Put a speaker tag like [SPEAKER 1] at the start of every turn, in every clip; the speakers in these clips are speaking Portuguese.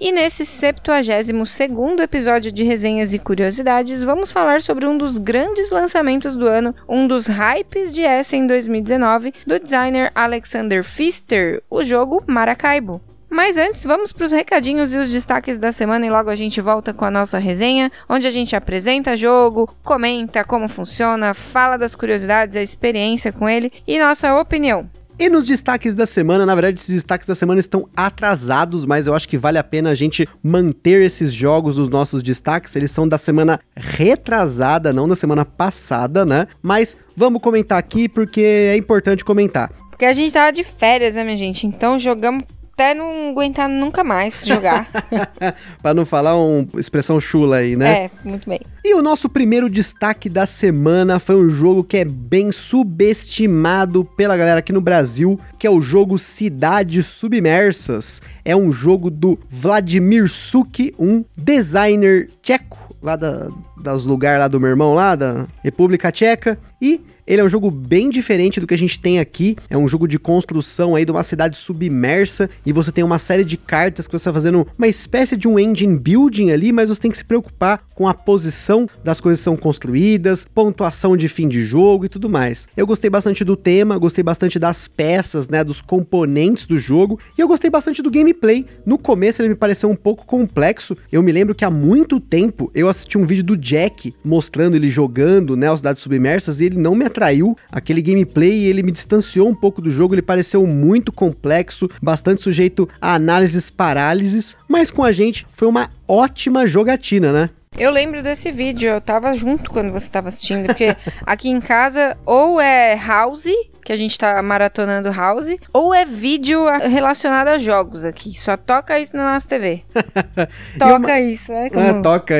[SPEAKER 1] E nesse 72º episódio de resenhas e curiosidades, vamos falar sobre um dos grandes lançamentos do ano, um dos hypes de Essen 2019, do designer Alexander Pfister, o jogo Maracaibo. Mas antes, vamos para os recadinhos e os destaques da semana e logo a gente volta com a nossa resenha, onde a gente apresenta jogo, comenta como funciona, fala das curiosidades, a experiência com ele e nossa opinião.
[SPEAKER 2] E nos destaques da semana, na verdade, esses destaques da semana estão atrasados, mas eu acho que vale a pena a gente manter esses jogos nos nossos destaques. Eles são da semana retrasada, não da semana passada, né? Mas vamos comentar aqui porque é importante comentar.
[SPEAKER 1] Porque a gente tava de férias, né, minha gente? Então jogamos até não aguentar nunca mais jogar.
[SPEAKER 2] pra não falar uma expressão chula aí, né?
[SPEAKER 1] É, muito bem.
[SPEAKER 2] E o nosso primeiro destaque da semana foi um jogo que é bem subestimado pela galera aqui no Brasil, que é o jogo Cidades Submersas. É um jogo do Vladimir Suk, um designer tcheco, lá da, dos lugares lá do meu irmão, lá da República Tcheca. E ele é um jogo bem diferente do que a gente tem aqui. É um jogo de construção aí de uma cidade submersa e você tem uma série de cartas que você vai fazendo uma espécie de um engine building ali, mas você tem que se preocupar com a posição das coisas que são construídas, pontuação de fim de jogo e tudo mais. Eu gostei bastante do tema, gostei bastante das peças, né, dos componentes do jogo e eu gostei bastante do gameplay. No começo ele me pareceu um pouco complexo. Eu me lembro que há muito tempo eu assisti um vídeo do Jack mostrando ele jogando, né, as cidades submersas e ele não me atraiu. Aquele gameplay, ele me distanciou um pouco do jogo, ele pareceu muito complexo, bastante sujeito a análises parálises, mas com a gente foi uma ótima jogatina, né?
[SPEAKER 1] Eu lembro desse vídeo, eu tava junto quando você tava assistindo, porque aqui em casa ou é House que a gente tá maratonando House, ou é vídeo relacionado a jogos aqui. Só toca isso na nossa TV. toca eu... isso, é como...
[SPEAKER 2] É, toca.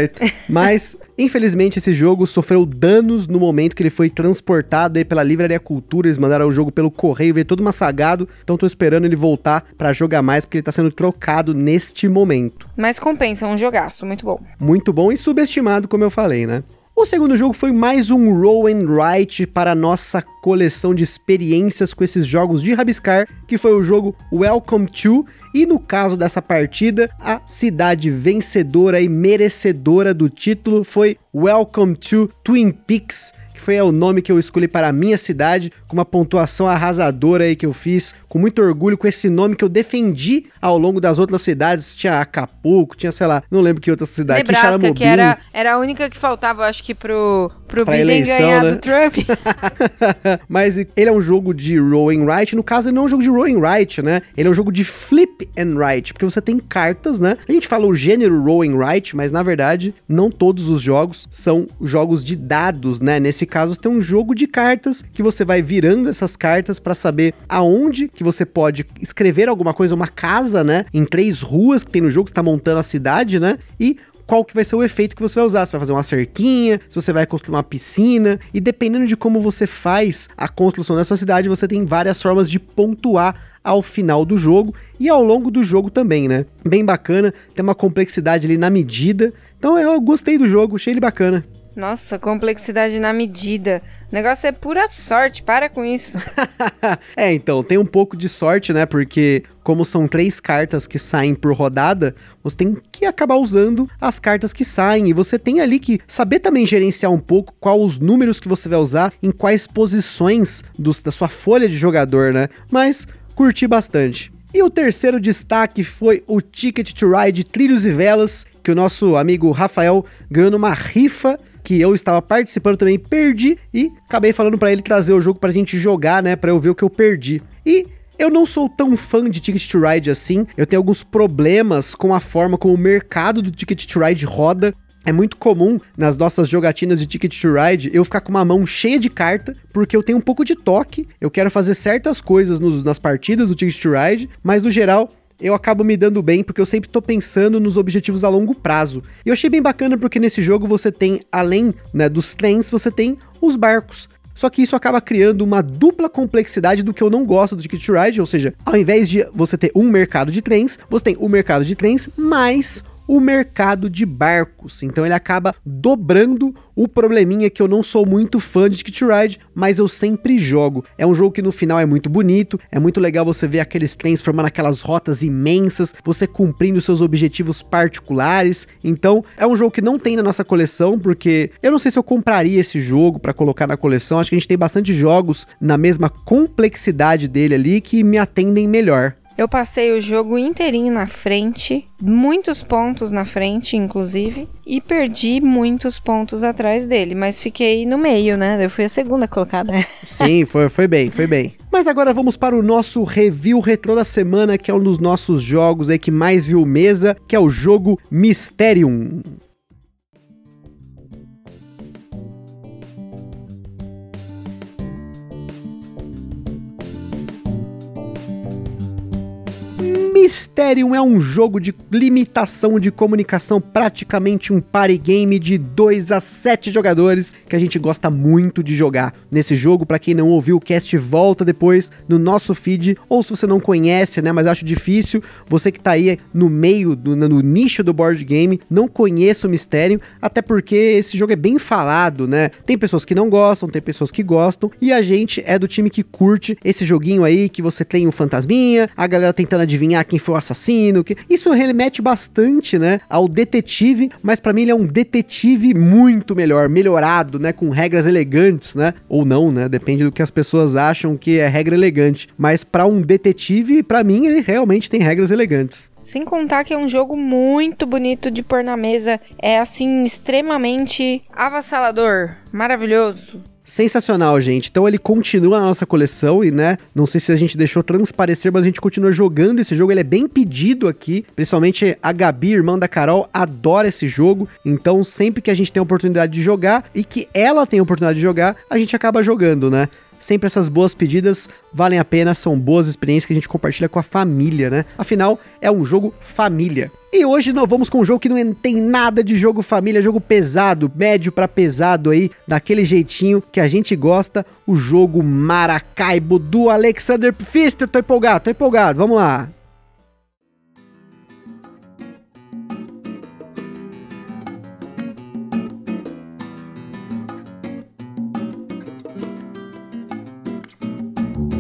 [SPEAKER 2] Mas, infelizmente, esse jogo sofreu danos no momento que ele foi transportado aí pela Livraria Cultura. Eles mandaram o jogo pelo correio, veio todo massagado. Então tô esperando ele voltar para jogar mais, porque ele tá sendo trocado neste momento.
[SPEAKER 1] Mas compensa, um jogaço, muito bom.
[SPEAKER 2] Muito bom e subestimado, como eu falei, né? O segundo jogo foi mais um roll and write para nossa coleção de experiências com esses jogos de rabiscar, que foi o jogo Welcome to, e no caso dessa partida, a cidade vencedora e merecedora do título foi Welcome to Twin Peaks, que foi o nome que eu escolhi para a minha cidade, com uma pontuação arrasadora aí que eu fiz, com muito orgulho, com esse nome que eu defendi ao longo das outras cidades. Tinha Acapulco, tinha, sei lá, não lembro que outra cidade.
[SPEAKER 1] Nebraska, que era, era a única que faltava, acho que pro, pro
[SPEAKER 2] pra Biden eleição, ganhar
[SPEAKER 1] né? do Trump.
[SPEAKER 2] Mas ele é um jogo de roll and write, no caso ele não é um jogo de roll and write, né? Ele é um jogo de flip and write, porque você tem cartas, né? A gente fala o gênero roll and write, mas na verdade não todos os jogos são jogos de dados, né? Nesse caso, tem um jogo de cartas que você vai virando essas cartas para saber aonde que você pode escrever alguma coisa, uma casa, né? Em três ruas que tem no jogo, você tá montando a cidade, né? E qual que vai ser o efeito que você vai usar. Se vai fazer uma cerquinha, se você vai construir uma piscina. E dependendo de como você faz a construção dessa cidade, você tem várias formas de pontuar ao final do jogo e ao longo do jogo também, né? Bem bacana, tem uma complexidade ali na medida. Então eu gostei do jogo, achei ele bacana.
[SPEAKER 1] Nossa, complexidade na medida. O negócio é pura sorte, para com isso.
[SPEAKER 2] é, então, tem um pouco de sorte, né? Porque, como são três cartas que saem por rodada, você tem que acabar usando as cartas que saem. E você tem ali que saber também gerenciar um pouco quais os números que você vai usar, em quais posições dos, da sua folha de jogador, né? Mas curti bastante. E o terceiro destaque foi o Ticket to Ride Trilhos e Velas, que o nosso amigo Rafael ganhou numa rifa que eu estava participando também, perdi e acabei falando para ele trazer o jogo pra gente jogar, né, para eu ver o que eu perdi. E eu não sou tão fã de Ticket to Ride assim. Eu tenho alguns problemas com a forma como o mercado do Ticket to Ride roda. É muito comum nas nossas jogatinas de Ticket to Ride eu ficar com uma mão cheia de carta, porque eu tenho um pouco de toque, eu quero fazer certas coisas nos, nas partidas do Ticket to Ride, mas no geral eu acabo me dando bem porque eu sempre tô pensando nos objetivos a longo prazo. E eu achei bem bacana porque nesse jogo você tem, além né, dos trens, você tem os barcos. Só que isso acaba criando uma dupla complexidade do que eu não gosto do Ticket Ride, ou seja, ao invés de você ter um mercado de trens, você tem o um mercado de trens mais o mercado de barcos. Então ele acaba dobrando o probleminha que eu não sou muito fã de Ticket Ride, mas eu sempre jogo. É um jogo que no final é muito bonito, é muito legal você ver aqueles trens formando aquelas rotas imensas, você cumprindo seus objetivos particulares. Então é um jogo que não tem na nossa coleção, porque eu não sei se eu compraria esse jogo para colocar na coleção. Acho que a gente tem bastante jogos na mesma complexidade dele ali que me atendem melhor.
[SPEAKER 1] Eu passei o jogo inteirinho na frente, muitos pontos na frente, inclusive, e perdi muitos pontos atrás dele, mas fiquei no meio, né? Eu fui a segunda colocada.
[SPEAKER 2] Sim, foi, foi bem, foi bem. Mas agora vamos para o nosso review retrô da semana, que é um dos nossos jogos aí que mais viu mesa, que é o jogo Mysterium. Mysterium é um jogo de limitação de comunicação, praticamente um party game de 2 a 7 jogadores, que a gente gosta muito de jogar. Nesse jogo, para quem não ouviu o cast, volta depois no nosso feed, ou se você não conhece, né, mas acho difícil, você que tá aí no meio, do, no nicho do board game, não conheça o Mysterium, até porque esse jogo é bem falado, né? Tem pessoas que não gostam, tem pessoas que gostam, e a gente é do time que curte esse joguinho aí, que você tem um fantasminha, a galera tentando adivinhar quem foi o assassino. Que... Isso remete bastante, né, ao detetive, mas para mim ele é um detetive muito melhor, melhorado, né, com regras elegantes, né? Ou não, né? Depende do que as pessoas acham que é regra elegante. Mas para um detetive, para mim ele realmente tem regras elegantes.
[SPEAKER 1] Sem contar que é um jogo muito bonito de pôr na mesa. É assim, extremamente avassalador, maravilhoso.
[SPEAKER 2] Sensacional, gente. Então ele continua na nossa coleção e, né, não sei se a gente deixou transparecer, mas a gente continua jogando esse jogo. Ele é bem pedido aqui, principalmente a Gabi, irmã da Carol, adora esse jogo. Então, sempre que a gente tem a oportunidade de jogar e que ela tem a oportunidade de jogar, a gente acaba jogando, né? Sempre essas boas pedidas valem a pena, são boas experiências que a gente compartilha com a família, né? Afinal, é um jogo família. E hoje nós vamos com um jogo que não tem nada de jogo família, jogo pesado, médio para pesado aí, daquele jeitinho que a gente gosta, o jogo Maracaibo do Alexander Pfister. Tô empolgado, tô empolgado, vamos lá.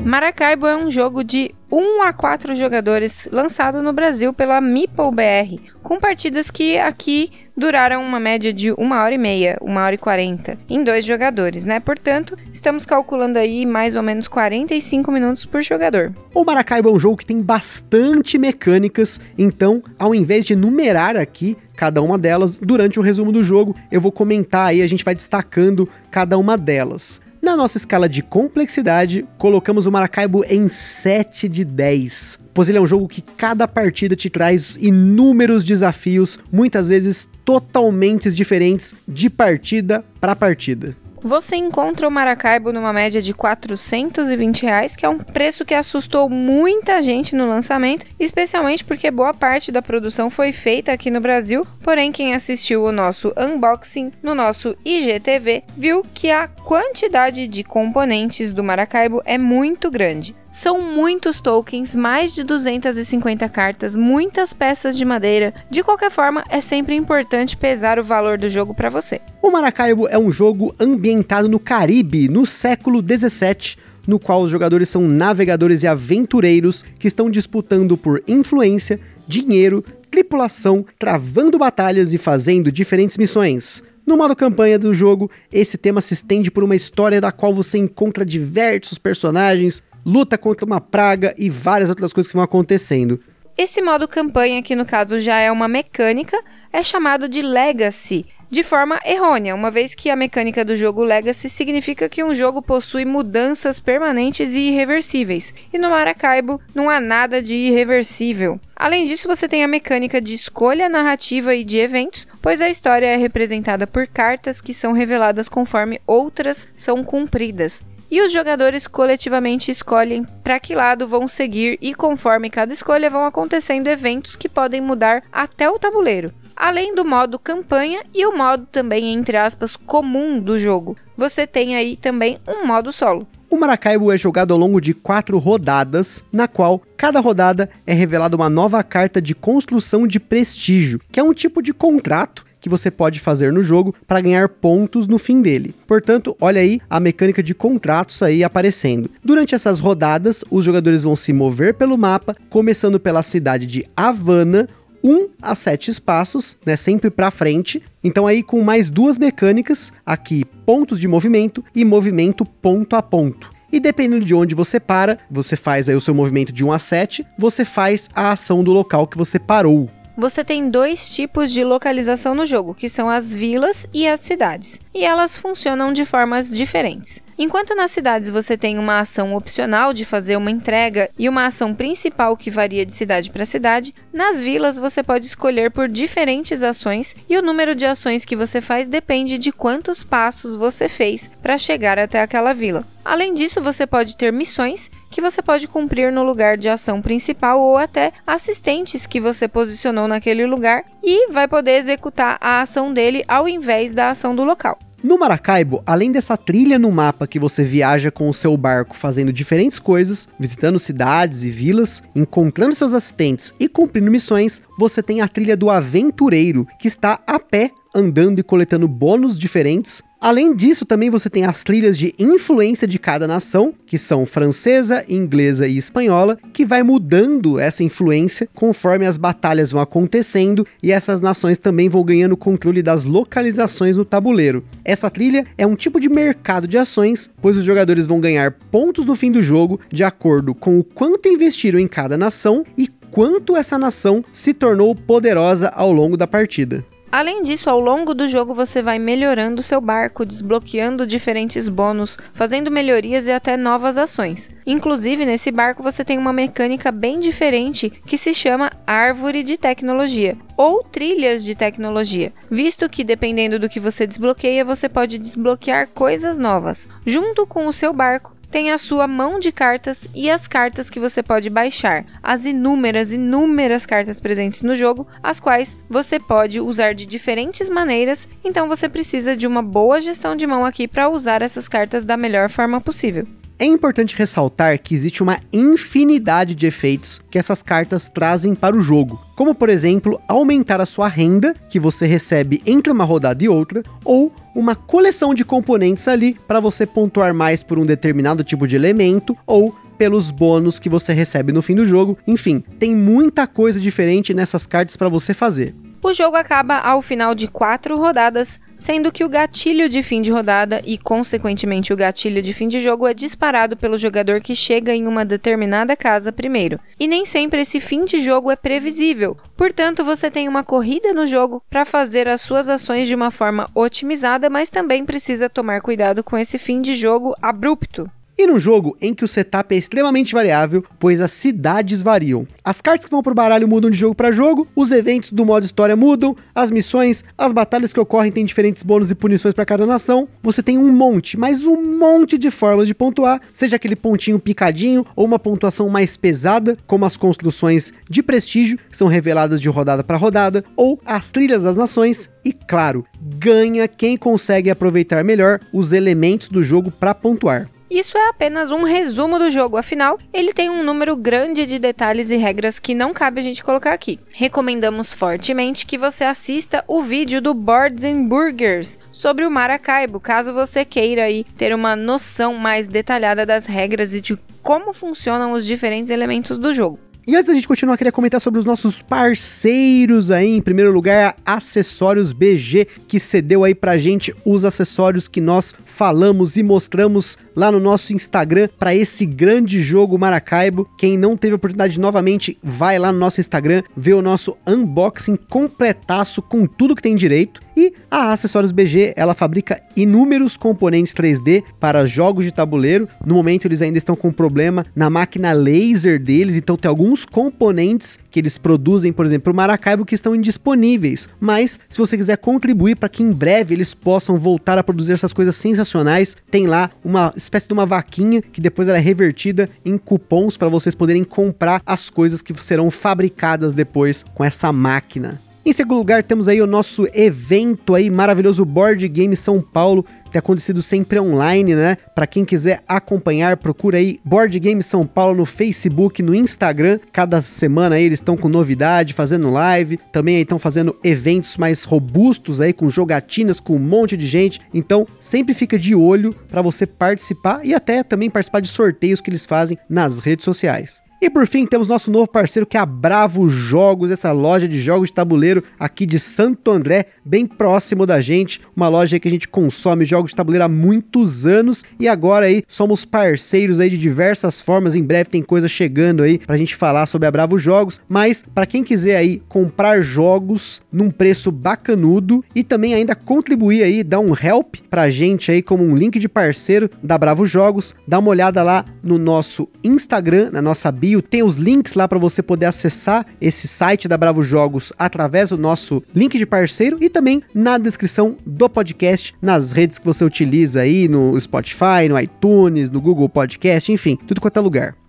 [SPEAKER 1] Maracaibo é um jogo de 1 a 4 jogadores lançado no Brasil pela Meeple BR, com partidas que aqui duraram uma média de 1 hora e meia, 1 hora e 40, em dois jogadores, né? Portanto, estamos calculando aí mais ou menos 45 minutos por jogador.
[SPEAKER 2] O Maracaibo é um jogo que tem bastante mecânicas, então, ao invés de numerar aqui cada uma delas, durante o resumo do jogo, eu vou comentar aí, a gente vai destacando cada uma delas. Na nossa escala de complexidade, colocamos o Maracaibo em 7 de 10, pois ele é um jogo que cada partida te traz inúmeros desafios, muitas vezes totalmente diferentes de partida para partida.
[SPEAKER 1] Você encontra o Maracaibo numa média de 420 reais, que é um preço que assustou muita gente no lançamento, especialmente porque boa parte da produção foi feita aqui no Brasil. Porém, quem assistiu o nosso unboxing no nosso IGTV viu que a quantidade de componentes do Maracaibo é muito grande. São muitos tokens, mais de 250 cartas, muitas peças de madeira. De qualquer forma, é sempre importante pesar o valor do jogo para você.
[SPEAKER 2] O Maracaibo é um jogo ambientado no Caribe, no século 17 no qual os jogadores são navegadores e aventureiros que estão disputando por influência, dinheiro, tripulação, travando batalhas e fazendo diferentes missões. No modo campanha do jogo, esse tema se estende por uma história da qual você encontra diversos personagens, luta contra uma praga e várias outras coisas que vão acontecendo.
[SPEAKER 1] Esse modo campanha, que no caso já é uma mecânica, é chamado de Legacy, de forma errônea, uma vez que a mecânica do jogo Legacy significa que um jogo possui mudanças permanentes e irreversíveis, e no Maracaibo não há nada de irreversível. Além disso, você tem a mecânica de escolha narrativa e de eventos, pois a história é representada por cartas que são reveladas conforme outras são cumpridas. E os jogadores coletivamente escolhem para que lado vão seguir e conforme cada escolha vão acontecendo eventos que podem mudar até o tabuleiro. Além do modo campanha e o modo também entre aspas comum do jogo. Você tem aí também um modo solo.
[SPEAKER 2] O Maracaibo é jogado ao longo de quatro rodadas, na qual cada rodada é revelada uma nova carta de construção de prestígio, que é um tipo de contrato que você pode fazer no jogo para ganhar pontos no fim dele. Portanto, olha aí a mecânica de contratos aí aparecendo. Durante essas rodadas, os jogadores vão se mover pelo mapa, começando pela cidade de Havana, 1 a 7 espaços, né, sempre para frente. Então aí com mais duas mecânicas, aqui pontos de movimento e movimento ponto a ponto. E dependendo de onde você para, você faz aí o seu movimento de 1 a 7, você faz a ação do local que você parou.
[SPEAKER 1] Você tem dois tipos de localização no jogo, que são as vilas e as cidades, e elas funcionam de formas diferentes. Enquanto nas cidades você tem uma ação opcional de fazer uma entrega e uma ação principal que varia de cidade para cidade, nas vilas você pode escolher por diferentes ações e o número de ações que você faz depende de quantos passos você fez para chegar até aquela vila. Além disso, você pode ter missões que você pode cumprir no lugar de ação principal ou até assistentes que você posicionou naquele lugar e vai poder executar a ação dele ao invés da ação do local.
[SPEAKER 2] No Maracaibo, além dessa trilha no mapa que você viaja com o seu barco fazendo diferentes coisas, visitando cidades e vilas, encontrando seus assistentes e cumprindo missões, você tem a trilha do aventureiro, que está a pé andando e coletando bônus diferentes. Além disso, também você tem as trilhas de influência de cada nação, que são francesa, inglesa e espanhola, que vai mudando essa influência conforme as batalhas vão acontecendo e essas nações também vão ganhando controle das localizações no tabuleiro. Essa trilha é um tipo de mercado de ações, pois os jogadores vão ganhar pontos no fim do jogo de acordo com o quanto investiram em cada nação e quanto essa nação se tornou poderosa ao longo da partida.
[SPEAKER 1] Além disso, ao longo do jogo você vai melhorando seu barco, desbloqueando diferentes bônus, fazendo melhorias e até novas ações. Inclusive, nesse barco você tem uma mecânica bem diferente que se chama árvore de tecnologia ou trilhas de tecnologia, visto que dependendo do que você desbloqueia, você pode desbloquear coisas novas. Junto com o seu barco, tem a sua mão de cartas e as cartas que você pode baixar, as inúmeras, inúmeras cartas presentes no jogo, as quais você pode usar de diferentes maneiras, então você precisa de uma boa gestão de mão aqui para usar essas cartas da melhor forma possível.
[SPEAKER 2] É importante ressaltar que existe uma infinidade de efeitos que essas cartas trazem para o jogo, como por exemplo, aumentar a sua renda que você recebe entre uma rodada e outra, ou uma coleção de componentes ali para você pontuar mais por um determinado tipo de elemento ou pelos bônus que você recebe no fim do jogo. Enfim, tem muita coisa diferente nessas cartas para você fazer.
[SPEAKER 1] O jogo acaba ao final de quatro rodadas, sendo que o gatilho de fim de rodada e, consequentemente, o gatilho de fim de jogo é disparado pelo jogador que chega em uma determinada casa primeiro. E nem sempre esse fim de jogo é previsível, portanto, você tem uma corrida no jogo para fazer as suas ações de uma forma otimizada, mas também precisa tomar cuidado com esse fim de jogo abrupto.
[SPEAKER 2] E num jogo em que o setup é extremamente variável, pois as cidades variam. As cartas que vão pro baralho mudam de jogo para jogo, os eventos do modo história mudam, as missões, as batalhas que ocorrem têm diferentes bônus e punições para cada nação. Você tem um monte, mas um monte de formas de pontuar, seja aquele pontinho picadinho ou uma pontuação mais pesada, como as construções de prestígio, que são reveladas de rodada para rodada, ou as trilhas das nações e, claro, ganha quem consegue aproveitar melhor os elementos do jogo para pontuar.
[SPEAKER 1] Isso é apenas um resumo do jogo, afinal, ele tem um número grande de detalhes e regras que não cabe a gente colocar aqui. Recomendamos fortemente que você assista o vídeo do Boards and Burgers sobre o Maracaibo, caso você queira aí ter uma noção mais detalhada das regras e de como funcionam os diferentes elementos do jogo.
[SPEAKER 2] E antes da gente continuar, queria comentar sobre os nossos parceiros aí. Em primeiro lugar, Acessórios BG, que cedeu aí pra gente os acessórios que nós falamos e mostramos lá no nosso Instagram para esse grande jogo Maracaibo. Quem não teve a oportunidade novamente, vai lá no nosso Instagram, ver o nosso unboxing completaço com tudo que tem direito. E a Acessórios BG, ela fabrica inúmeros componentes 3D para jogos de tabuleiro. No momento eles ainda estão com problema na máquina laser deles, então tem alguns componentes que eles produzem, por exemplo, o Maracaibo que estão indisponíveis. Mas se você quiser contribuir para que em breve eles possam voltar a produzir essas coisas sensacionais, tem lá uma espécie de uma vaquinha que depois ela é revertida em cupons para vocês poderem comprar as coisas que serão fabricadas depois com essa máquina. Em segundo lugar, temos aí o nosso evento aí maravilhoso Board Game São Paulo, tem acontecido sempre online, né? Para quem quiser acompanhar, procura aí Board Game São Paulo no Facebook, no Instagram. Cada semana aí eles estão com novidade, fazendo live. Também estão fazendo eventos mais robustos aí com jogatinas com um monte de gente. Então, sempre fica de olho para você participar e até também participar de sorteios que eles fazem nas redes sociais. E por fim, temos nosso novo parceiro que é a Bravo Jogos, essa loja de jogos de tabuleiro aqui de Santo André, bem próximo da gente. Uma loja que a gente consome jogos de tabuleiro há muitos anos e agora aí somos parceiros aí de diversas formas. Em breve tem coisa chegando aí pra gente falar sobre a Bravo Jogos, mas para quem quiser aí comprar jogos num preço bacanudo e também ainda contribuir aí, dar um help pra gente aí como um link de parceiro da Bravo Jogos, dá uma olhada lá no nosso Instagram, na nossa bio bio tem os links lá para você poder acessar esse site da Bravo Jogos através do nosso link de parceiro e também na descrição do podcast, nas redes que você utiliza aí, no Spotify, no iTunes, no Google Podcast, enfim, tudo quanto é lugar.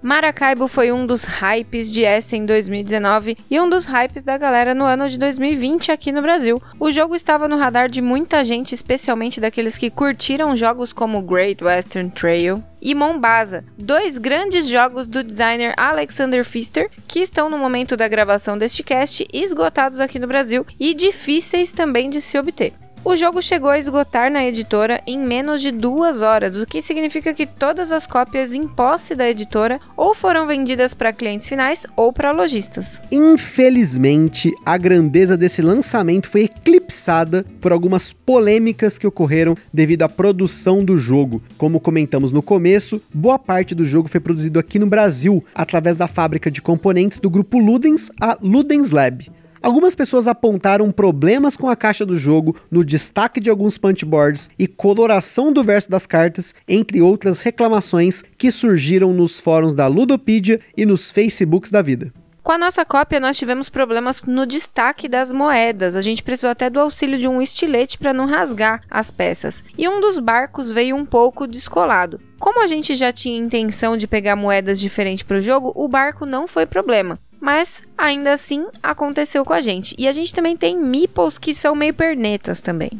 [SPEAKER 1] Maracaibo foi um dos hypes de Essen 2019 e um dos hypes da galera no ano de 2020 aqui no Brasil. O jogo estava no radar de muita gente, especialmente daqueles que curtiram jogos como Great Western Trail, e Mombasa, dois grandes jogos do designer Alexander Pfister, que estão no momento da gravação deste cast esgotados aqui no Brasil e difíceis também de se obter. O jogo chegou a esgotar na editora em menos de duas horas, o que significa que todas as cópias em posse da editora ou foram vendidas para clientes finais ou para lojistas.
[SPEAKER 2] Infelizmente, a grandeza desse lançamento foi eclipsada por algumas polêmicas que ocorreram devido à produção do jogo. Como comentamos no começo, boa parte do jogo foi produzido aqui no Brasil, através da fábrica de componentes do grupo Ludens, a Ludens Lab. Algumas pessoas apontaram problemas com a caixa do jogo, no destaque de alguns punchboards e coloração do verso das cartas, entre outras reclamações que surgiram nos fóruns da Ludopedia e nos Facebooks da vida.
[SPEAKER 1] Com a nossa cópia, nós tivemos problemas no destaque das moedas. A gente precisou até do auxílio de um estilete para não rasgar as peças. E um dos barcos veio um pouco descolado. Como a gente já tinha intenção de pegar moedas diferentes para o jogo, o barco não foi problema. Mas ainda assim aconteceu com a gente. E a gente também tem meeples que são meio pernetas também.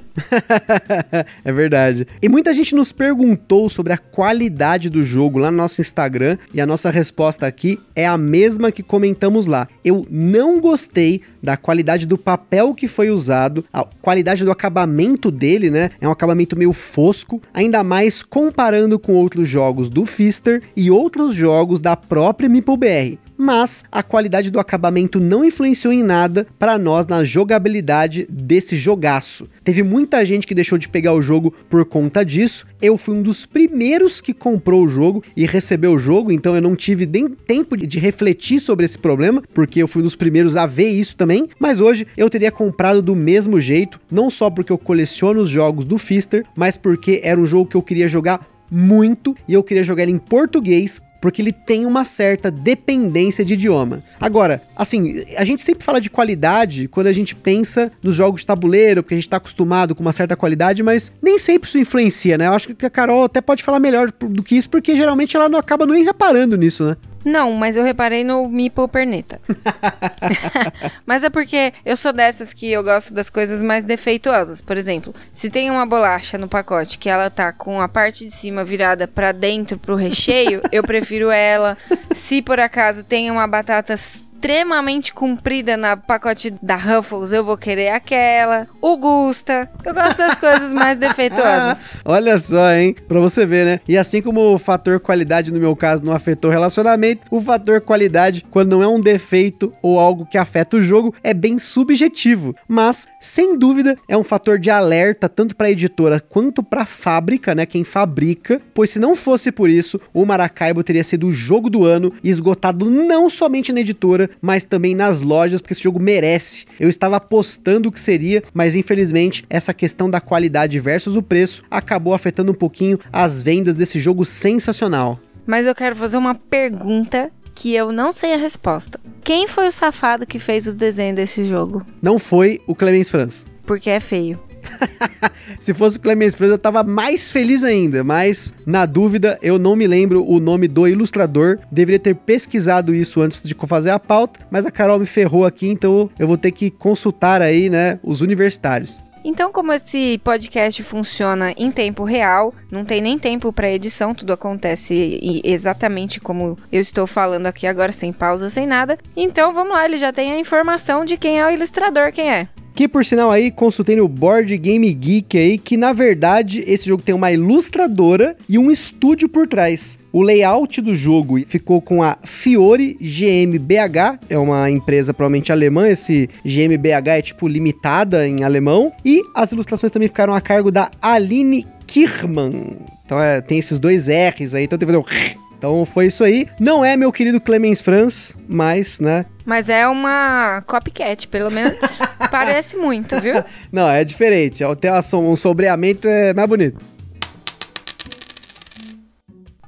[SPEAKER 2] é verdade. E muita gente nos perguntou sobre a qualidade do jogo lá no nosso Instagram. E a nossa resposta aqui é a mesma que comentamos lá. Eu não gostei da qualidade do papel que foi usado, a qualidade do acabamento dele, né? É um acabamento meio fosco, ainda mais comparando com outros jogos do Fister e outros jogos da própria Meeple BR mas a qualidade do acabamento não influenciou em nada para nós na jogabilidade desse jogaço. Teve muita gente que deixou de pegar o jogo por conta disso. Eu fui um dos primeiros que comprou o jogo e recebeu o jogo, então eu não tive nem tempo de refletir sobre esse problema, porque eu fui um dos primeiros a ver isso também. Mas hoje eu teria comprado do mesmo jeito, não só porque eu coleciono os jogos do Fister, mas porque era um jogo que eu queria jogar muito e eu queria jogar ele em português porque ele tem uma certa dependência de idioma. Agora, assim, a gente sempre fala de qualidade quando a gente pensa nos jogos de tabuleiro, porque a gente está acostumado com uma certa qualidade, mas nem sempre isso influencia, né? Eu acho que a Carol até pode falar melhor do que isso, porque geralmente ela não acaba nem reparando nisso, né?
[SPEAKER 1] Não, mas eu reparei no Meeple Perneta. mas é porque eu sou dessas que eu gosto das coisas mais defeituosas. Por exemplo, se tem uma bolacha no pacote que ela tá com a parte de cima virada para dentro pro recheio, eu prefiro ela. Se por acaso tem uma batata extremamente comprida na pacote da Ruffles, eu vou querer aquela. O Gusta. Eu gosto das coisas mais defeituosas.
[SPEAKER 2] Olha só, hein? Pra você ver, né? E assim como o fator qualidade, no meu caso, não afetou o relacionamento, o fator qualidade, quando não é um defeito ou algo que afeta o jogo, é bem subjetivo. Mas, sem dúvida, é um fator de alerta tanto para a editora quanto para a fábrica, né? Quem fabrica. Pois se não fosse por isso, o Maracaibo teria sido o jogo do ano e esgotado não somente na editora, mas também nas lojas, porque esse jogo merece. Eu estava apostando que seria, mas infelizmente essa questão da qualidade versus o preço acabou afetando um pouquinho as vendas desse jogo sensacional.
[SPEAKER 1] Mas eu quero fazer uma pergunta que eu não sei a resposta. Quem foi o safado que fez os desenhos desse jogo?
[SPEAKER 2] Não foi o Clemens Franz.
[SPEAKER 1] Porque é feio.
[SPEAKER 2] Se fosse o Clemens Franz, eu tava mais feliz ainda, mas na dúvida, eu não me lembro o nome do ilustrador. Deveria ter pesquisado isso antes de fazer a pauta, mas a Carol me ferrou aqui, então eu vou ter que consultar aí, né, os universitários.
[SPEAKER 1] Então, como esse podcast funciona em tempo real, não tem nem tempo para edição, tudo acontece exatamente como eu estou falando aqui agora, sem pausa, sem nada. Então, vamos lá, ele já tem a informação de quem é o ilustrador, quem é.
[SPEAKER 2] Que por sinal aí, consultei no Board Game Geek aí, que na verdade esse jogo tem uma ilustradora e um estúdio por trás. O layout do jogo ficou com a Fiore GmbH, é uma empresa provavelmente alemã, esse GmbH é tipo limitada em alemão, e as ilustrações também ficaram a cargo da Aline Kirman. Então é, tem esses dois R's aí, então tem que fazer um então foi isso aí. Não é meu querido Clemens Franz, mas, né?
[SPEAKER 1] Mas é uma copycat, pelo menos parece muito, viu?
[SPEAKER 2] Não, é diferente. Tem um sombreamento é mais bonito.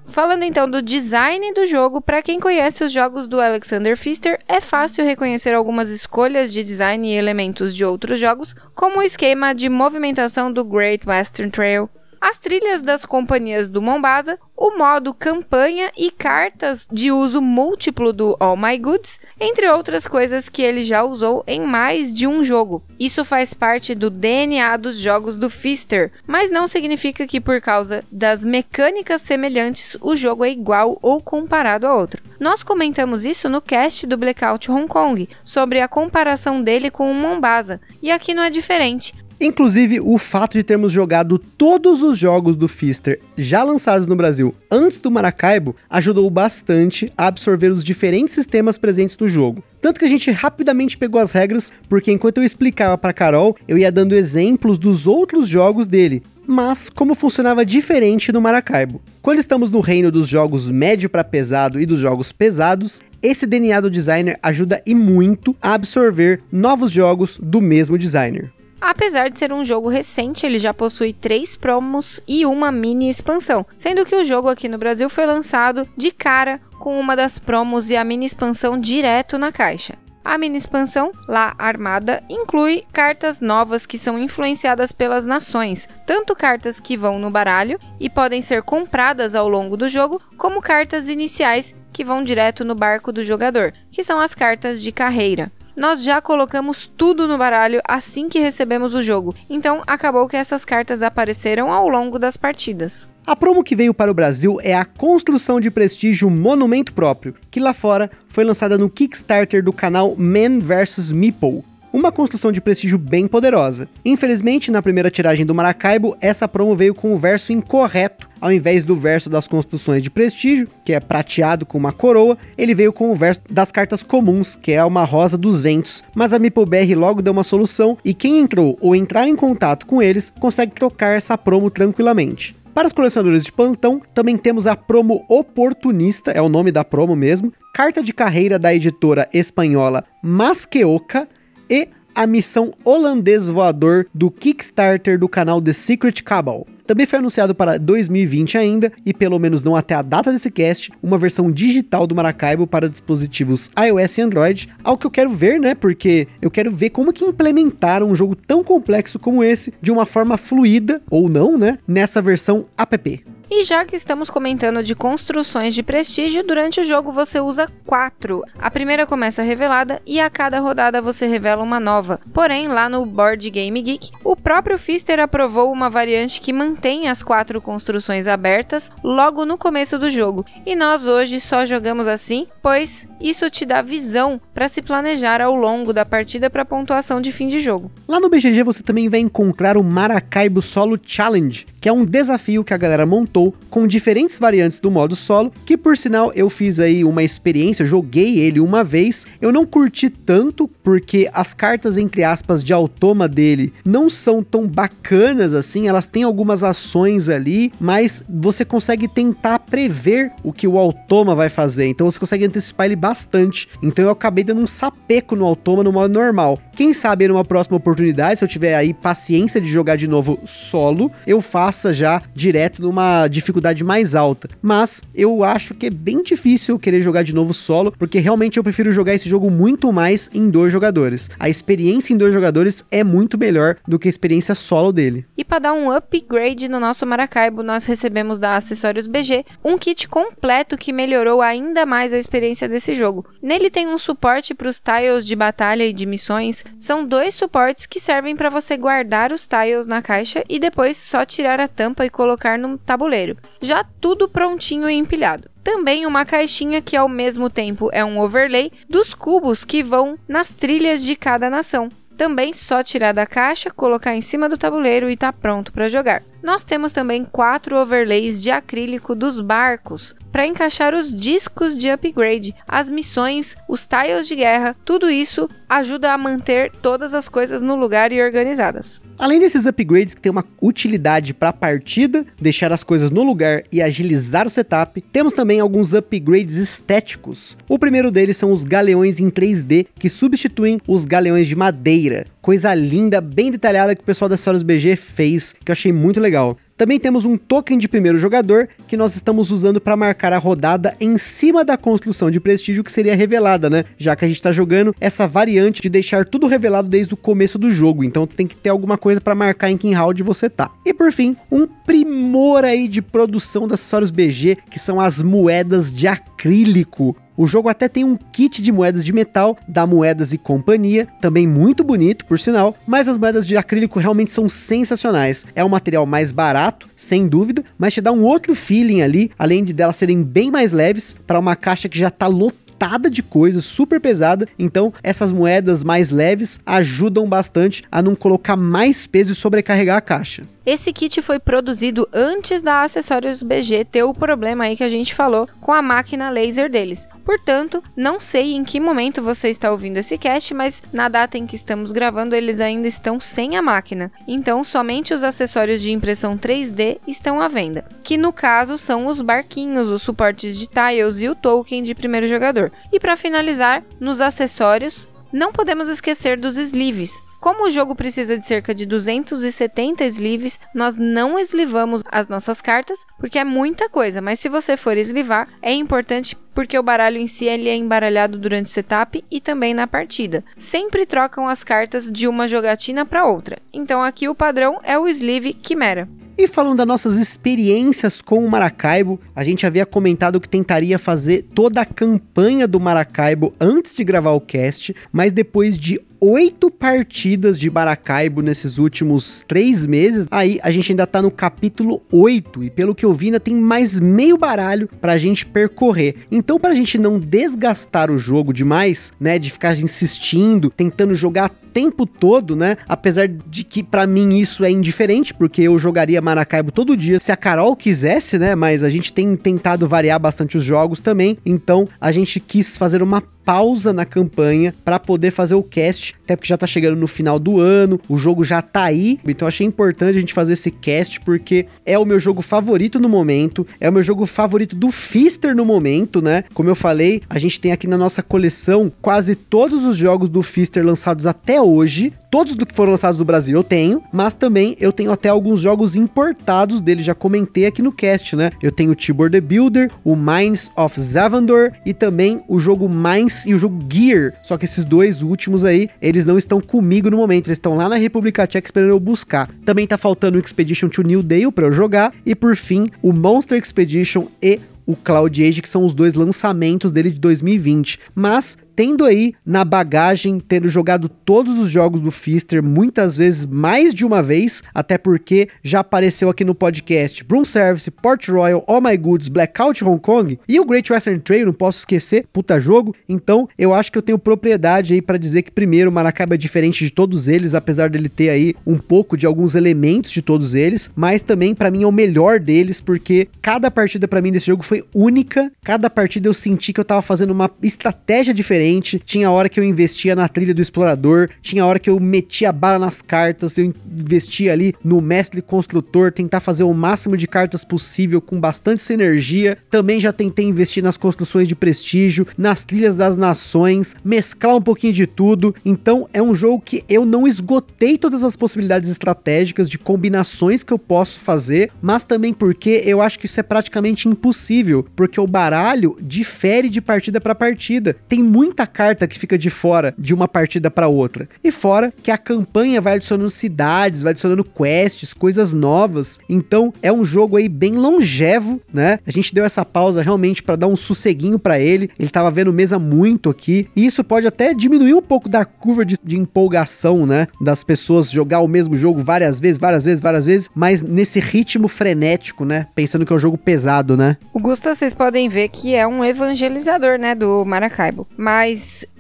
[SPEAKER 1] Falando então do design do jogo, para quem conhece os jogos do Alexander Pfister, é fácil reconhecer algumas escolhas de design e elementos de outros jogos, como o esquema de movimentação do Great Western Trail, as trilhas das companhias do Mombasa, o modo campanha e cartas de uso múltiplo do All My Goods, entre outras coisas que ele já usou em mais de um jogo. Isso faz parte do DNA dos jogos do Fister, mas não significa que por causa das mecânicas semelhantes o jogo é igual ou comparado a outro. Nós comentamos isso no cast do Blackout Hong Kong, sobre a comparação dele com o Mombasa, e aqui não é diferente.
[SPEAKER 2] Inclusive, o fato de termos jogado todos os jogos do Fister já lançados no Brasil antes do Maracaibo ajudou bastante a absorver os diferentes sistemas presentes no jogo. Tanto que a gente rapidamente pegou as regras, porque enquanto eu explicava para Carol, eu ia dando exemplos dos outros jogos dele, mas como funcionava diferente no Maracaibo. Quando estamos no reino dos jogos médio para pesado e dos jogos pesados, esse DNA do designer ajuda e muito a absorver novos jogos do mesmo designer.
[SPEAKER 1] Apesar de ser um jogo recente, ele já possui três promos e uma mini expansão, sendo que o jogo aqui no Brasil foi lançado de cara com uma das promos e a mini expansão direto na caixa. A mini expansão, lá armada, inclui cartas novas que são influenciadas pelas nações, tanto cartas que vão no baralho e podem ser compradas ao longo do jogo, como cartas iniciais que vão direto no barco do jogador, que são as cartas de carreira nós já colocamos tudo no baralho assim que recebemos o jogo, então acabou que essas cartas apareceram ao longo das partidas.
[SPEAKER 2] A promo que veio para o Brasil é a construção de prestígio Monumento Próprio, que lá fora foi lançada no Kickstarter do canal Man vs Meeple, uma construção de prestígio bem poderosa. Infelizmente, na primeira tiragem do Maracaibo, essa promo veio com o verso incorreto. Ao invés do verso das construções de prestígio, que é prateado com uma coroa, ele veio com o verso das cartas comuns, que é uma rosa dos ventos. Mas a MeepleBR logo deu uma solução e quem entrou ou entrar em contato com eles consegue trocar essa promo tranquilamente. Para os colecionadores de plantão, também temos a promo Oportunista, é o nome da promo mesmo, carta de carreira da editora espanhola Masqueoca, e a missão holandês voador do Kickstarter do canal The Secret Cabal. Também foi anunciado para 2020 ainda, e pelo menos não até a data desse cast, uma versão digital do Maracaibo para dispositivos iOS e Android, algo que eu quero ver, né? Porque eu quero ver como que implementaram um jogo tão complexo como esse de uma forma fluida, ou não, né? Nessa versão app.
[SPEAKER 1] E já que estamos comentando de construções de prestígio, durante o jogo você usa quatro. A primeira começa revelada e a cada rodada você revela uma nova. Porém, lá no Board Game Geek, o próprio Fister aprovou uma variante que mantém as quatro construções abertas logo no começo do jogo. E nós hoje só jogamos assim, pois isso te dá visão para se planejar ao longo da partida para pontuação de fim de jogo.
[SPEAKER 2] Lá no BGG você também vai encontrar o Maracaibo Solo Challenge, que é um desafio que a galera montou com diferentes variantes do modo solo, que por sinal eu fiz aí uma experiência, joguei ele uma vez, eu não curti tanto porque as cartas entre aspas de automa dele não são tão bacanas assim, elas têm algumas ações ali, mas você consegue tentar prever o que o automa vai fazer, então você consegue antecipar ele bastante. Então eu acabei dando um sapeco no automa no modo normal. Quem sabe numa próxima oportunidade, se eu tiver aí paciência de jogar de novo solo, eu faça já direto numa dificuldade mais alta. Mas eu acho que é bem difícil eu querer jogar de novo solo, porque realmente eu prefiro jogar esse jogo muito mais em dois jogadores. A experiência em dois jogadores é muito melhor do que a experiência solo dele.
[SPEAKER 1] E para dar um upgrade no nosso Maracaibo, nós recebemos da Acessórios BG um kit completo que melhorou ainda mais a experiência desse jogo. Nele tem um suporte para os tiles de batalha e de missões. São dois suportes que servem para você guardar os tiles na caixa e depois só tirar a tampa e colocar no tabuleiro. Já tudo prontinho e empilhado também uma caixinha que ao mesmo tempo é um overlay dos cubos que vão nas trilhas de cada nação. Também só tirar da caixa, colocar em cima do tabuleiro e tá pronto para jogar. Nós temos também quatro overlays de acrílico dos barcos para encaixar os discos de upgrade, as missões, os tiles de guerra, tudo isso ajuda a manter todas as coisas no lugar e organizadas.
[SPEAKER 2] Além desses upgrades que têm uma utilidade para a partida, deixar as coisas no lugar e agilizar o setup, temos também alguns upgrades estéticos. O primeiro deles são os galeões em 3D que substituem os galeões de madeira. Coisa linda, bem detalhada que o pessoal da Soros BG fez, que eu achei muito legal. Também temos um token de primeiro jogador que nós estamos usando para marcar a rodada em cima da construção de prestígio que seria revelada, né? Já que a gente está jogando essa variante de deixar tudo revelado desde o começo do jogo. Então tem que ter alguma coisa para marcar em que round você tá. E por fim, um primor aí de produção das acessórios BG, que são as moedas de acrílico. O jogo até tem um kit de moedas de metal da Moedas e Companhia, também muito bonito, por sinal, mas as moedas de acrílico realmente são sensacionais. É um material mais barato, sem dúvida, mas te dá um outro feeling ali, além de delas serem bem mais leves para uma caixa que já está lotada de coisa, super pesada. Então, essas moedas mais leves ajudam bastante a não colocar mais peso e sobrecarregar a caixa.
[SPEAKER 1] Esse kit foi produzido antes da Acessórios BG ter o problema aí que a gente falou com a máquina laser deles. Portanto, não sei em que momento você está ouvindo esse cast, mas na data em que estamos gravando eles ainda estão sem a máquina. Então, somente os acessórios de impressão 3D estão à venda, que no caso são os barquinhos, os suportes de tiles e o token de primeiro jogador. E para finalizar, nos acessórios, não podemos esquecer dos sleeves, como o jogo precisa de cerca de 270 sleeves, nós não eslivamos as nossas cartas, porque é muita coisa, mas se você for eslivar, é importante porque o baralho em si ele é embaralhado durante o setup e também na partida. Sempre trocam as cartas de uma jogatina para outra. Então aqui o padrão é o sleeve Quimera.
[SPEAKER 2] E falando das nossas experiências com o Maracaibo, a gente havia comentado que tentaria fazer toda a campanha do Maracaibo antes de gravar o cast, mas depois de oito partidas de Maracaibo nesses últimos três meses. Aí a gente ainda tá no capítulo 8 e pelo que eu vi ainda tem mais meio baralho pra gente percorrer. Então pra gente não desgastar o jogo demais, né, de ficar insistindo, tentando jogar tempo todo, né? Apesar de que para mim isso é indiferente, porque eu jogaria Maracaibo todo dia se a Carol quisesse, né? Mas a gente tem tentado variar bastante os jogos também, então a gente quis fazer uma pausa na campanha para poder fazer o cast, até porque já tá chegando no final do ano, o jogo já tá aí, então achei importante a gente fazer esse cast porque é o meu jogo favorito no momento, é o meu jogo favorito do Fister no momento, né? Como eu falei, a gente tem aqui na nossa coleção quase todos os jogos do Fister lançados até hoje, todos do que foram lançados no Brasil eu tenho, mas também eu tenho até alguns jogos importados dele, já comentei aqui no cast, né? Eu tenho o Tibor the Builder, o Mines of Zavandor e também o jogo Mines e o jogo Gear. Só que esses dois últimos aí, eles não estão comigo no momento, eles estão lá na República Tcheca esperando eu buscar. Também tá faltando o Expedition to New Dale para eu jogar e por fim, o Monster Expedition e o Cloud Age, que são os dois lançamentos dele de 2020. Mas tendo aí na bagagem, tendo jogado todos os jogos do Fister, muitas vezes mais de uma vez, até porque já apareceu aqui no podcast Broom Service, Port Royal, All My Goods, Blackout Hong Kong e o Great Western Trail, não posso esquecer, puta jogo. Então, eu acho que eu tenho propriedade aí para dizer que primeiro o Maracaibo é diferente de todos eles, apesar dele ter aí um pouco de alguns elementos de todos eles, mas também para mim é o melhor deles porque cada partida para mim desse jogo foi única, cada partida eu senti que eu tava fazendo uma estratégia diferente diferente. Tinha hora que eu investia na trilha do explorador, tinha hora que eu metia bala nas cartas, eu investia ali no mestre construtor, tentar fazer o máximo de cartas possível com bastante sinergia. Também já tentei investir nas construções de prestígio, nas trilhas das nações, mesclar um pouquinho de tudo. Então é um jogo que eu não esgotei todas as possibilidades estratégicas de combinações que eu posso fazer, mas também porque eu acho que isso é praticamente impossível, porque o baralho difere de partida para partida. Tem muita carta que fica de fora de uma partida para outra. E fora que a campanha vai adicionando cidades, vai adicionando quests, coisas novas. Então é um jogo aí bem longevo, né? A gente deu essa pausa realmente para dar um sosseguinho para ele. Ele tava vendo mesa muito aqui, e isso pode até diminuir um pouco da curva de, de empolgação, né? Das pessoas jogar o mesmo jogo várias vezes, várias vezes, várias vezes, mas nesse ritmo frenético, né? Pensando que é um jogo pesado, né?
[SPEAKER 1] O Gusta, vocês podem ver que é um evangelizador, né, do Maracaibo. Mas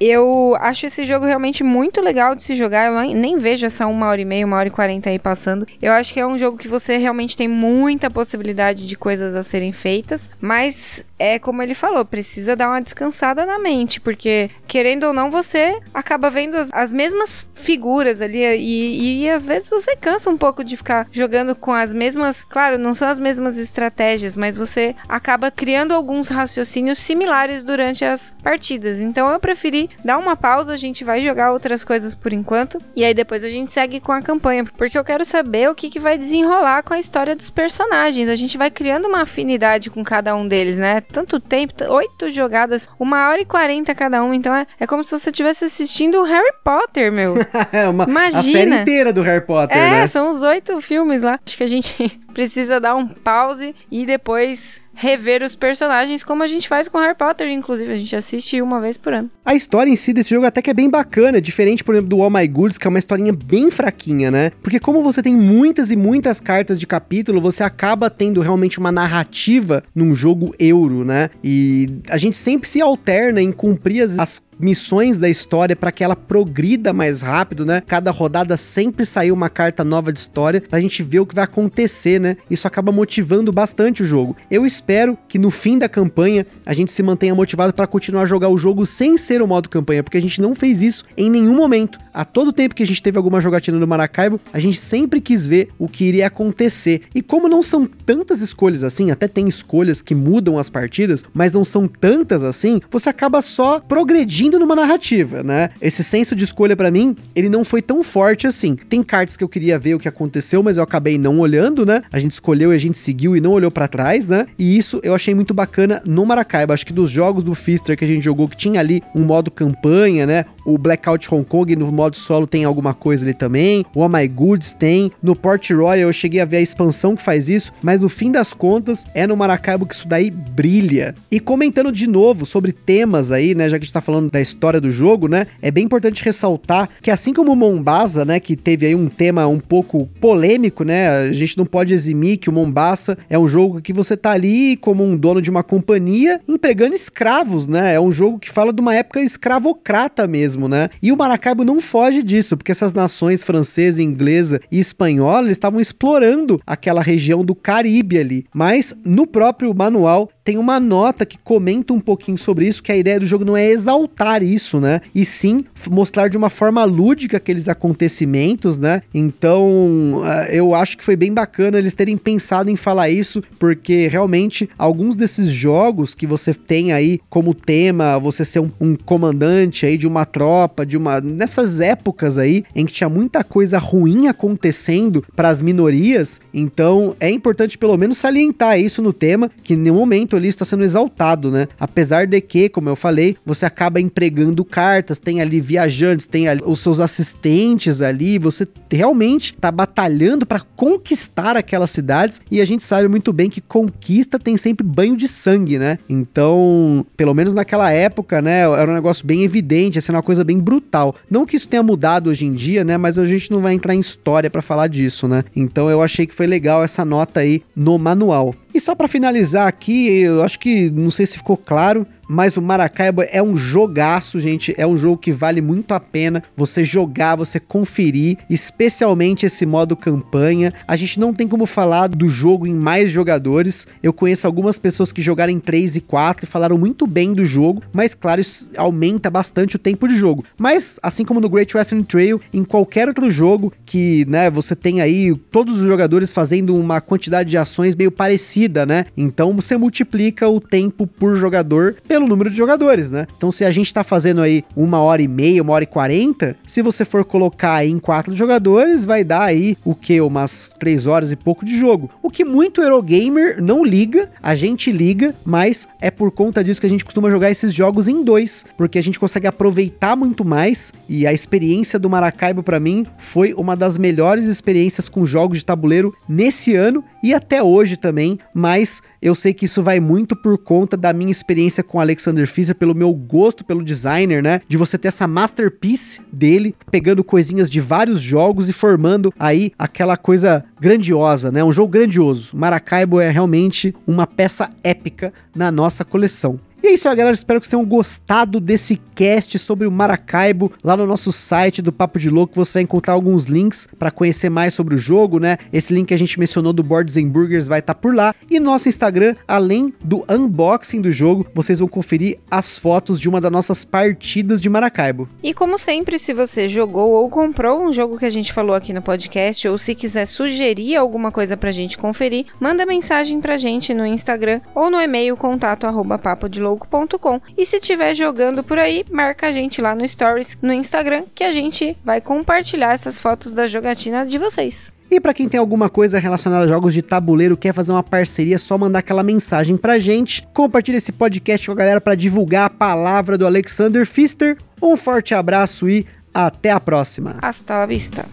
[SPEAKER 1] eu acho esse jogo realmente muito legal de se jogar. Eu nem vejo essa uma hora e meia, uma hora e quarenta aí passando. Eu acho que é um jogo que você realmente tem muita possibilidade de coisas a serem feitas, mas é como ele falou, precisa dar uma descansada na mente, porque querendo ou não, você acaba vendo as, as mesmas figuras ali e, e, e, às vezes você cansa um pouco de ficar jogando com as mesmas, claro, não são as mesmas estratégias, mas você acaba criando alguns raciocínios similares durante as partidas. Então eu preferi dar uma pausa, a gente vai jogar outras coisas por enquanto e aí depois a gente segue com a campanha, porque eu quero saber o que, que vai desenrolar com a história dos personagens. A gente vai criando uma afinidade com cada um deles, né? tanto tempo, oito jogadas, uma hora e quarenta cada uma, então é, é como se você estivesse assistindo o Harry Potter, meu.
[SPEAKER 2] é uma, Imagina. A série inteira do Harry Potter,
[SPEAKER 1] é,
[SPEAKER 2] né?
[SPEAKER 1] são os oito filmes lá. Acho que a gente precisa dar um pause e depois rever os personagens, como a gente faz com Harry Potter, inclusive. A gente assiste uma vez por ano.
[SPEAKER 2] A história em si desse jogo até que é bem bacana, diferente, por exemplo, do All My Goods, que é uma historinha bem fraquinha, né? Porque como você tem muitas e muitas cartas de capítulo, você acaba tendo realmente uma narrativa num jogo euro, né? E a gente sempre se alterna em cumprir as, as missões da história para que ela progrida mais rápido, né? Cada rodada sempre saiu uma carta nova de história pra gente ver o que vai acontecer, né? Isso acaba motivando bastante o jogo. Eu espero que no fim da campanha a gente se mantenha motivado para continuar a jogar o jogo sem ser o modo campanha, porque a gente não fez isso em nenhum momento. A todo tempo que a gente teve alguma jogatina no Maracaibo, a gente sempre quis ver o que iria acontecer. E como não são tantas escolhas assim, até tem escolhas que mudam as partidas, mas não são tantas assim, você acaba só progredindo numa narrativa, né? Esse senso de escolha para mim, ele não foi tão forte assim. Tem cartas que eu queria ver o que aconteceu, mas eu acabei não olhando, né? A gente escolheu e a gente seguiu e não olhou para trás, né? E isso eu achei muito bacana no Maracaibo. Acho que dos jogos do Fister que a gente jogou que tinha ali um modo campanha, né? O Blackout Hong Kong no modo solo tem alguma coisa ali também. O Oh My Goods tem. No Port Royal eu cheguei a ver a expansão que faz isso, mas no fim das contas é no Maracaibo que isso daí brilha. E comentando de novo sobre temas aí, né, já que a gente tá falando da história do jogo, né, é bem importante ressaltar que assim como Mombasa, né, que teve aí um tema um pouco polêmico, né, a gente não pode eximir que o Mombasa é um jogo que você tá ali como um dono de uma companhia empregando escravos, né, é um jogo que fala de uma época escravocrata mesmo, né, e o Maracaibo não foge disso, porque essas nações francesa, inglesa e espanhola estavam explorando aquela região do Caribe ali. Mas no próprio manual tem uma nota que comenta um pouquinho sobre isso, que a ideia do jogo não é exaltar isso, né? E sim mostrar de uma forma lúdica aqueles acontecimentos, né? Então, eh, eu acho que foi bem bacana eles terem pensado em falar isso, porque realmente alguns desses jogos que você tem aí como tema, você ser um, um comandante aí de uma tropa, de uma nessas épocas aí em que tinha muita coisa ruim acontecendo para as minorias, então é importante pelo menos salientar isso no tema, que em nenhum momento está sendo exaltado, né? Apesar de que, como eu falei, você acaba empregando cartas, tem ali viajantes, tem ali os seus assistentes ali, você realmente está batalhando para conquistar aquelas cidades e a gente sabe muito bem que conquista tem sempre banho de sangue, né? Então, pelo menos naquela época, né, era um negócio bem evidente, assim, uma coisa bem brutal. Não que isso tenha mudado hoje em dia, né, mas a gente não vai entrar em história para falar disso, né? Então eu achei que foi legal essa nota aí no manual. E só para finalizar aqui, eu acho que não sei se ficou claro, mas o Maracaibo é um jogaço, gente. É um jogo que vale muito a pena você jogar, você conferir, especialmente esse modo campanha. A gente não tem como falar do jogo em mais jogadores. Eu conheço algumas pessoas que jogaram em 3 e 4 e falaram muito bem do jogo, mas claro, isso aumenta bastante o tempo de jogo. Mas assim como no Great Western Trail, em qualquer outro jogo que, né, você tem aí todos os jogadores fazendo uma quantidade de ações meio parecida, né? Então você multiplica o tempo por jogador pelo número de jogadores, né? Então se a gente tá fazendo aí uma hora e meia, uma hora e quarenta, se você for colocar em quatro jogadores, vai dar aí o que? Umas três horas e pouco de jogo. O que muito Eurogamer não liga, a gente liga, mas é por conta disso que a gente costuma jogar esses jogos em dois, porque a gente consegue aproveitar muito mais e a experiência do Maracaibo para mim foi uma das melhores experiências com jogos de tabuleiro nesse ano e até hoje também, mas eu sei que isso vai muito por conta da minha experiência com Alexander Fischer, pelo meu gosto pelo designer, né? De você ter essa masterpiece dele, pegando coisinhas de vários jogos e formando aí aquela coisa grandiosa, né? Um jogo grandioso. Maracaibo é realmente uma peça épica na nossa coleção. É isso aí, galera. Espero que vocês tenham gostado desse cast sobre o Maracaibo. Lá no nosso site do Papo de Louco você vai encontrar alguns links para conhecer mais sobre o jogo, né? Esse link que a gente mencionou do Boards and Burgers vai estar tá por lá. E no nosso Instagram, além do unboxing do jogo, vocês vão conferir as fotos de uma das nossas partidas de Maracaibo.
[SPEAKER 1] E como sempre, se você jogou ou comprou um jogo que a gente falou aqui no podcast, ou se quiser sugerir alguma coisa pra gente conferir, manda mensagem pra gente no Instagram ou no e-mail contato papo de E se estiver jogando por aí, marca a gente lá no Stories, no Instagram, que a gente vai compartilhar essas fotos da jogatina de vocês.
[SPEAKER 2] E para quem tem alguma coisa relacionada a jogos de tabuleiro, quer fazer uma parceria, é só mandar aquela mensagem pra gente. Compartilhe esse podcast com a galera para divulgar a palavra do Alexander Pfister. Um forte abraço e até a próxima.
[SPEAKER 1] Hasta la vista.